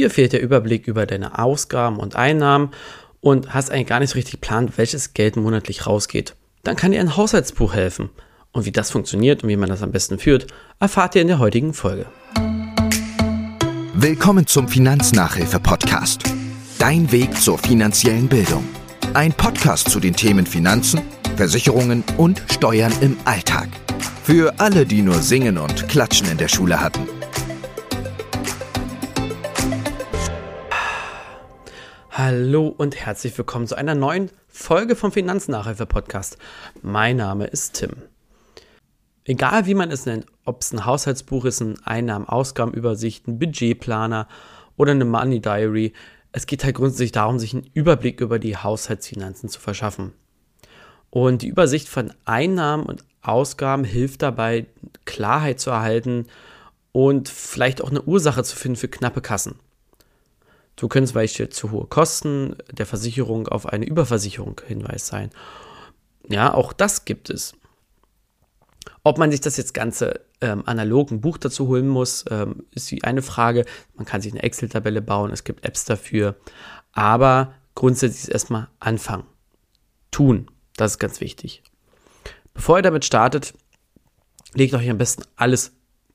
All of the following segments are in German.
Dir fehlt der Überblick über deine Ausgaben und Einnahmen und hast eigentlich gar nicht so richtig geplant, welches Geld monatlich rausgeht. Dann kann dir ein Haushaltsbuch helfen. Und wie das funktioniert und wie man das am besten führt, erfahrt ihr in der heutigen Folge. Willkommen zum Finanznachhilfe-Podcast. Dein Weg zur finanziellen Bildung. Ein Podcast zu den Themen Finanzen, Versicherungen und Steuern im Alltag. Für alle, die nur Singen und Klatschen in der Schule hatten. Hallo und herzlich willkommen zu einer neuen Folge vom Finanznachhilfe-Podcast. Mein Name ist Tim. Egal wie man es nennt, ob es ein Haushaltsbuch ist, ein Einnahmen-Ausgabenübersicht, ein Budgetplaner oder eine Money Diary, es geht halt grundsätzlich darum, sich einen Überblick über die Haushaltsfinanzen zu verschaffen. Und die Übersicht von Einnahmen und Ausgaben hilft dabei, Klarheit zu erhalten und vielleicht auch eine Ursache zu finden für knappe Kassen. So können zum Beispiel zu hohe Kosten der Versicherung auf eine Überversicherung Hinweis sein. Ja, auch das gibt es. Ob man sich das jetzt Ganze ähm, analog ein Buch dazu holen muss, ähm, ist eine Frage. Man kann sich eine Excel-Tabelle bauen, es gibt Apps dafür. Aber grundsätzlich ist erstmal anfangen. Tun. Das ist ganz wichtig. Bevor ihr damit startet, legt euch am besten alles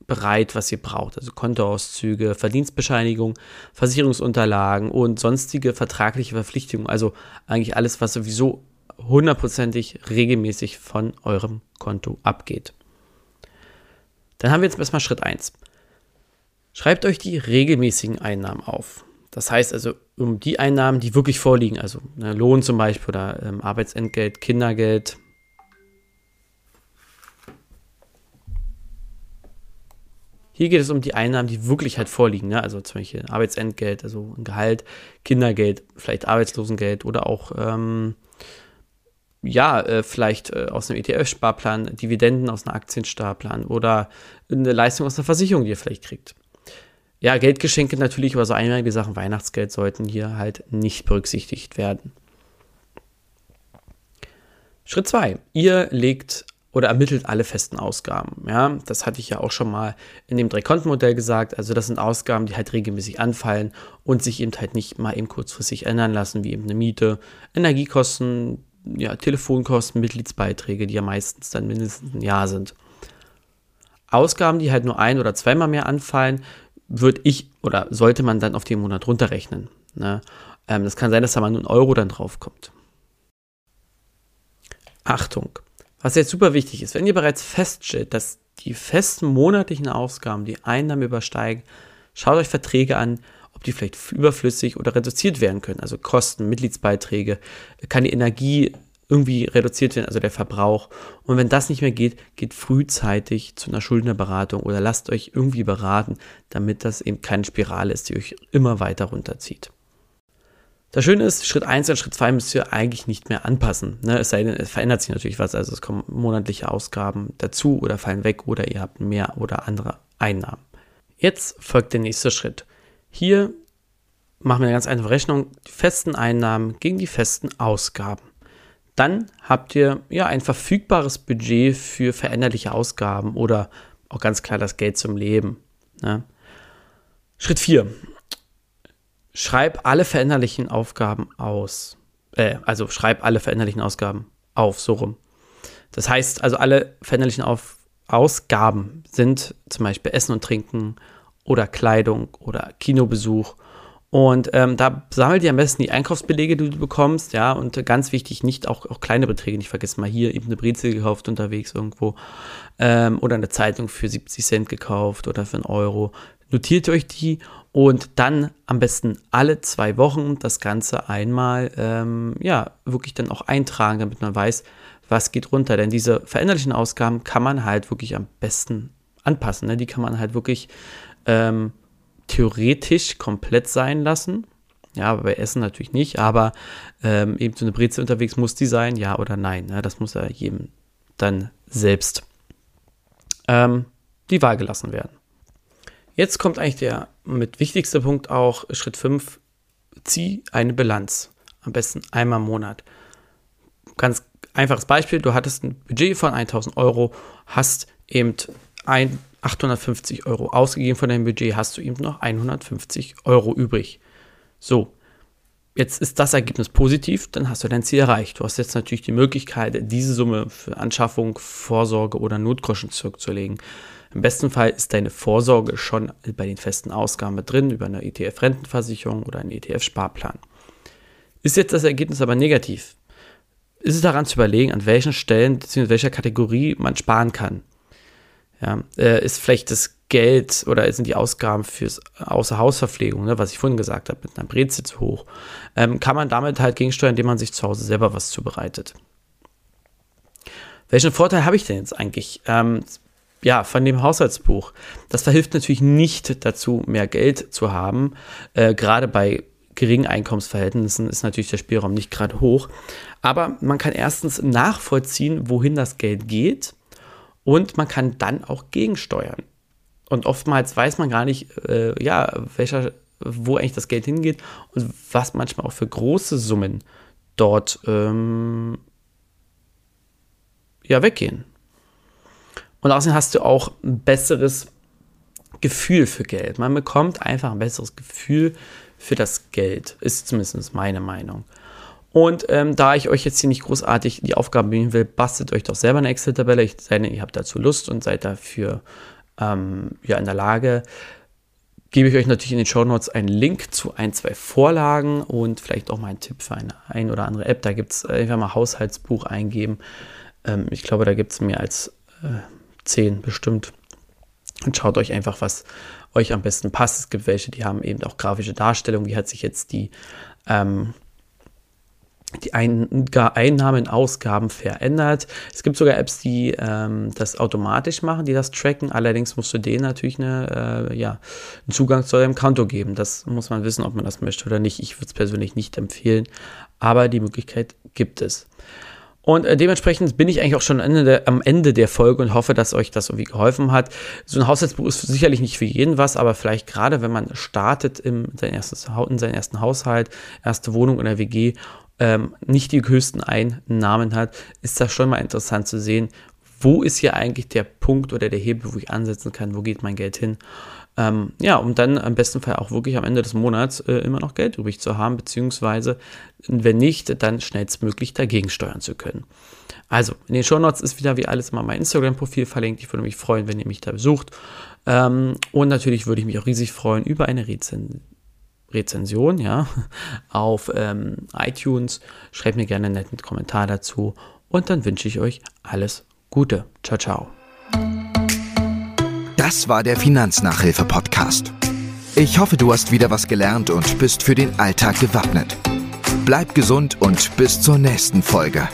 bereit, was ihr braucht. Also Kontoauszüge, Verdienstbescheinigung, Versicherungsunterlagen und sonstige vertragliche Verpflichtungen. Also eigentlich alles, was sowieso hundertprozentig regelmäßig von eurem Konto abgeht. Dann haben wir jetzt erstmal Schritt 1. Schreibt euch die regelmäßigen Einnahmen auf. Das heißt also um die Einnahmen, die wirklich vorliegen, also ne, Lohn zum Beispiel oder ähm, Arbeitsentgelt, Kindergeld, Hier geht es um die Einnahmen, die wirklich halt vorliegen, ne? also zum Beispiel Arbeitsentgelt, also ein Gehalt, Kindergeld, vielleicht Arbeitslosengeld oder auch, ähm, ja, äh, vielleicht äh, aus einem ETF-Sparplan, Dividenden aus einem Aktiensparplan oder eine Leistung aus einer Versicherung, die ihr vielleicht kriegt. Ja, Geldgeschenke natürlich, aber so einmalige Sachen, Weihnachtsgeld sollten hier halt nicht berücksichtigt werden. Schritt 2. Ihr legt oder ermittelt alle festen Ausgaben. Ja, das hatte ich ja auch schon mal in dem Drei-Konten-Modell gesagt. Also das sind Ausgaben, die halt regelmäßig anfallen und sich eben halt nicht mal eben kurzfristig ändern lassen, wie eben eine Miete, Energiekosten, ja, Telefonkosten, Mitgliedsbeiträge, die ja meistens dann mindestens ein Jahr sind. Ausgaben, die halt nur ein- oder zweimal mehr anfallen, würde ich oder sollte man dann auf den Monat runterrechnen. Ne? Ähm, das kann sein, dass da mal nur ein Euro dann draufkommt. Achtung! Was jetzt super wichtig ist, wenn ihr bereits feststellt, dass die festen monatlichen Ausgaben die Einnahmen übersteigen, schaut euch Verträge an, ob die vielleicht überflüssig oder reduziert werden können. Also Kosten, Mitgliedsbeiträge, kann die Energie irgendwie reduziert werden, also der Verbrauch. Und wenn das nicht mehr geht, geht frühzeitig zu einer Schuldnerberatung oder lasst euch irgendwie beraten, damit das eben keine Spirale ist, die euch immer weiter runterzieht. Das Schöne ist, Schritt 1 und Schritt 2 müsst ihr eigentlich nicht mehr anpassen. Ne? Es sei denn, es verändert sich natürlich was. Also es kommen monatliche Ausgaben dazu oder fallen weg oder ihr habt mehr oder andere Einnahmen. Jetzt folgt der nächste Schritt. Hier machen wir eine ganz einfache Rechnung. Die festen Einnahmen gegen die festen Ausgaben. Dann habt ihr ja ein verfügbares Budget für veränderliche Ausgaben oder auch ganz klar das Geld zum Leben. Ne? Schritt 4 schreib alle veränderlichen Aufgaben aus. Äh, also schreib alle veränderlichen Ausgaben auf, so rum. Das heißt, also alle veränderlichen auf Ausgaben sind zum Beispiel Essen und Trinken oder Kleidung oder Kinobesuch. Und ähm, da sammelt ihr am besten die Einkaufsbelege, die du bekommst, ja, und ganz wichtig, nicht auch, auch kleine Beträge, nicht vergessen, mal hier eben eine Brezel gekauft unterwegs irgendwo ähm, oder eine Zeitung für 70 Cent gekauft oder für einen Euro. Notiert euch die und dann am besten alle zwei Wochen das Ganze einmal, ähm, ja, wirklich dann auch eintragen, damit man weiß, was geht runter. Denn diese veränderlichen Ausgaben kann man halt wirklich am besten anpassen. Ne? Die kann man halt wirklich ähm, theoretisch komplett sein lassen. Ja, bei Essen natürlich nicht, aber ähm, eben so eine Brezel unterwegs muss die sein, ja oder nein. Ne? Das muss ja jedem dann selbst ähm, die Wahl gelassen werden. Jetzt kommt eigentlich der mit wichtigster Punkt auch, Schritt 5, zieh eine Bilanz. Am besten einmal im Monat. Ganz einfaches Beispiel, du hattest ein Budget von 1000 Euro, hast eben ein 850 Euro ausgegeben von deinem Budget, hast du eben noch 150 Euro übrig. So, jetzt ist das Ergebnis positiv, dann hast du dein Ziel erreicht. Du hast jetzt natürlich die Möglichkeit, diese Summe für Anschaffung, Vorsorge oder Notgroschen zurückzulegen. Im besten Fall ist deine Vorsorge schon bei den festen Ausgaben drin, über eine ETF-Rentenversicherung oder einen ETF-Sparplan. Ist jetzt das Ergebnis aber negativ, ist es daran zu überlegen, an welchen Stellen bzw. welcher Kategorie man sparen kann. Ja, äh, ist vielleicht das Geld oder sind die Ausgaben fürs Außerhausverpflegung, ne, was ich vorhin gesagt habe, mit einer Brezel zu hoch, ähm, kann man damit halt gegensteuern, indem man sich zu Hause selber was zubereitet. Welchen Vorteil habe ich denn jetzt eigentlich? Ähm, ja, von dem Haushaltsbuch. Das verhilft natürlich nicht dazu, mehr Geld zu haben. Äh, gerade bei geringen Einkommensverhältnissen ist natürlich der Spielraum nicht gerade hoch. Aber man kann erstens nachvollziehen, wohin das Geld geht und man kann dann auch gegensteuern. Und oftmals weiß man gar nicht, äh, ja, welcher, wo eigentlich das Geld hingeht und was manchmal auch für große Summen dort ähm, ja, weggehen. Und außerdem hast du auch ein besseres Gefühl für Geld. Man bekommt einfach ein besseres Gefühl für das Geld, ist zumindest meine Meinung. Und ähm, da ich euch jetzt hier nicht großartig die Aufgaben bieten will, bastelt euch doch selber eine Excel-Tabelle. Ich sei ihr habt dazu Lust und seid dafür ähm, ja, in der Lage. Gebe ich euch natürlich in den Show Notes einen Link zu ein, zwei Vorlagen und vielleicht auch mal einen Tipp für eine ein oder andere App. Da gibt es einfach mal Haushaltsbuch eingeben. Ähm, ich glaube, da gibt es mehr als äh, zehn bestimmt. Und schaut euch einfach, was euch am besten passt. Es gibt welche, die haben eben auch grafische Darstellungen. Wie hat sich jetzt die ähm, die Ein Einnahmen, Ausgaben verändert. Es gibt sogar Apps, die ähm, das automatisch machen, die das tracken. Allerdings musst du denen natürlich eine, äh, ja, einen Zugang zu deinem Konto geben. Das muss man wissen, ob man das möchte oder nicht. Ich würde es persönlich nicht empfehlen, aber die Möglichkeit gibt es. Und äh, dementsprechend bin ich eigentlich auch schon am Ende, der, Folge und hoffe, dass euch das irgendwie geholfen hat. So ein Haushaltsbuch ist sicherlich nicht für jeden was, aber vielleicht gerade, wenn man startet in seinen ersten Haushalt, erste Wohnung in der WG ähm, nicht die höchsten Einnahmen hat, ist das schon mal interessant zu sehen, wo ist hier eigentlich der Punkt oder der Hebel, wo ich ansetzen kann, wo geht mein Geld hin. Ähm, ja, um dann am besten Fall auch wirklich am Ende des Monats äh, immer noch Geld übrig zu haben, beziehungsweise wenn nicht, dann schnellstmöglich dagegen steuern zu können. Also, in den Show Notes ist wieder wie alles mal mein Instagram-Profil verlinkt. Ich würde mich freuen, wenn ihr mich da besucht. Ähm, und natürlich würde ich mich auch riesig freuen über eine Rezension Rezension, ja, auf ähm, iTunes. Schreibt mir gerne einen netten Kommentar dazu und dann wünsche ich euch alles Gute. Ciao, ciao. Das war der Finanznachhilfe-Podcast. Ich hoffe, du hast wieder was gelernt und bist für den Alltag gewappnet. Bleib gesund und bis zur nächsten Folge.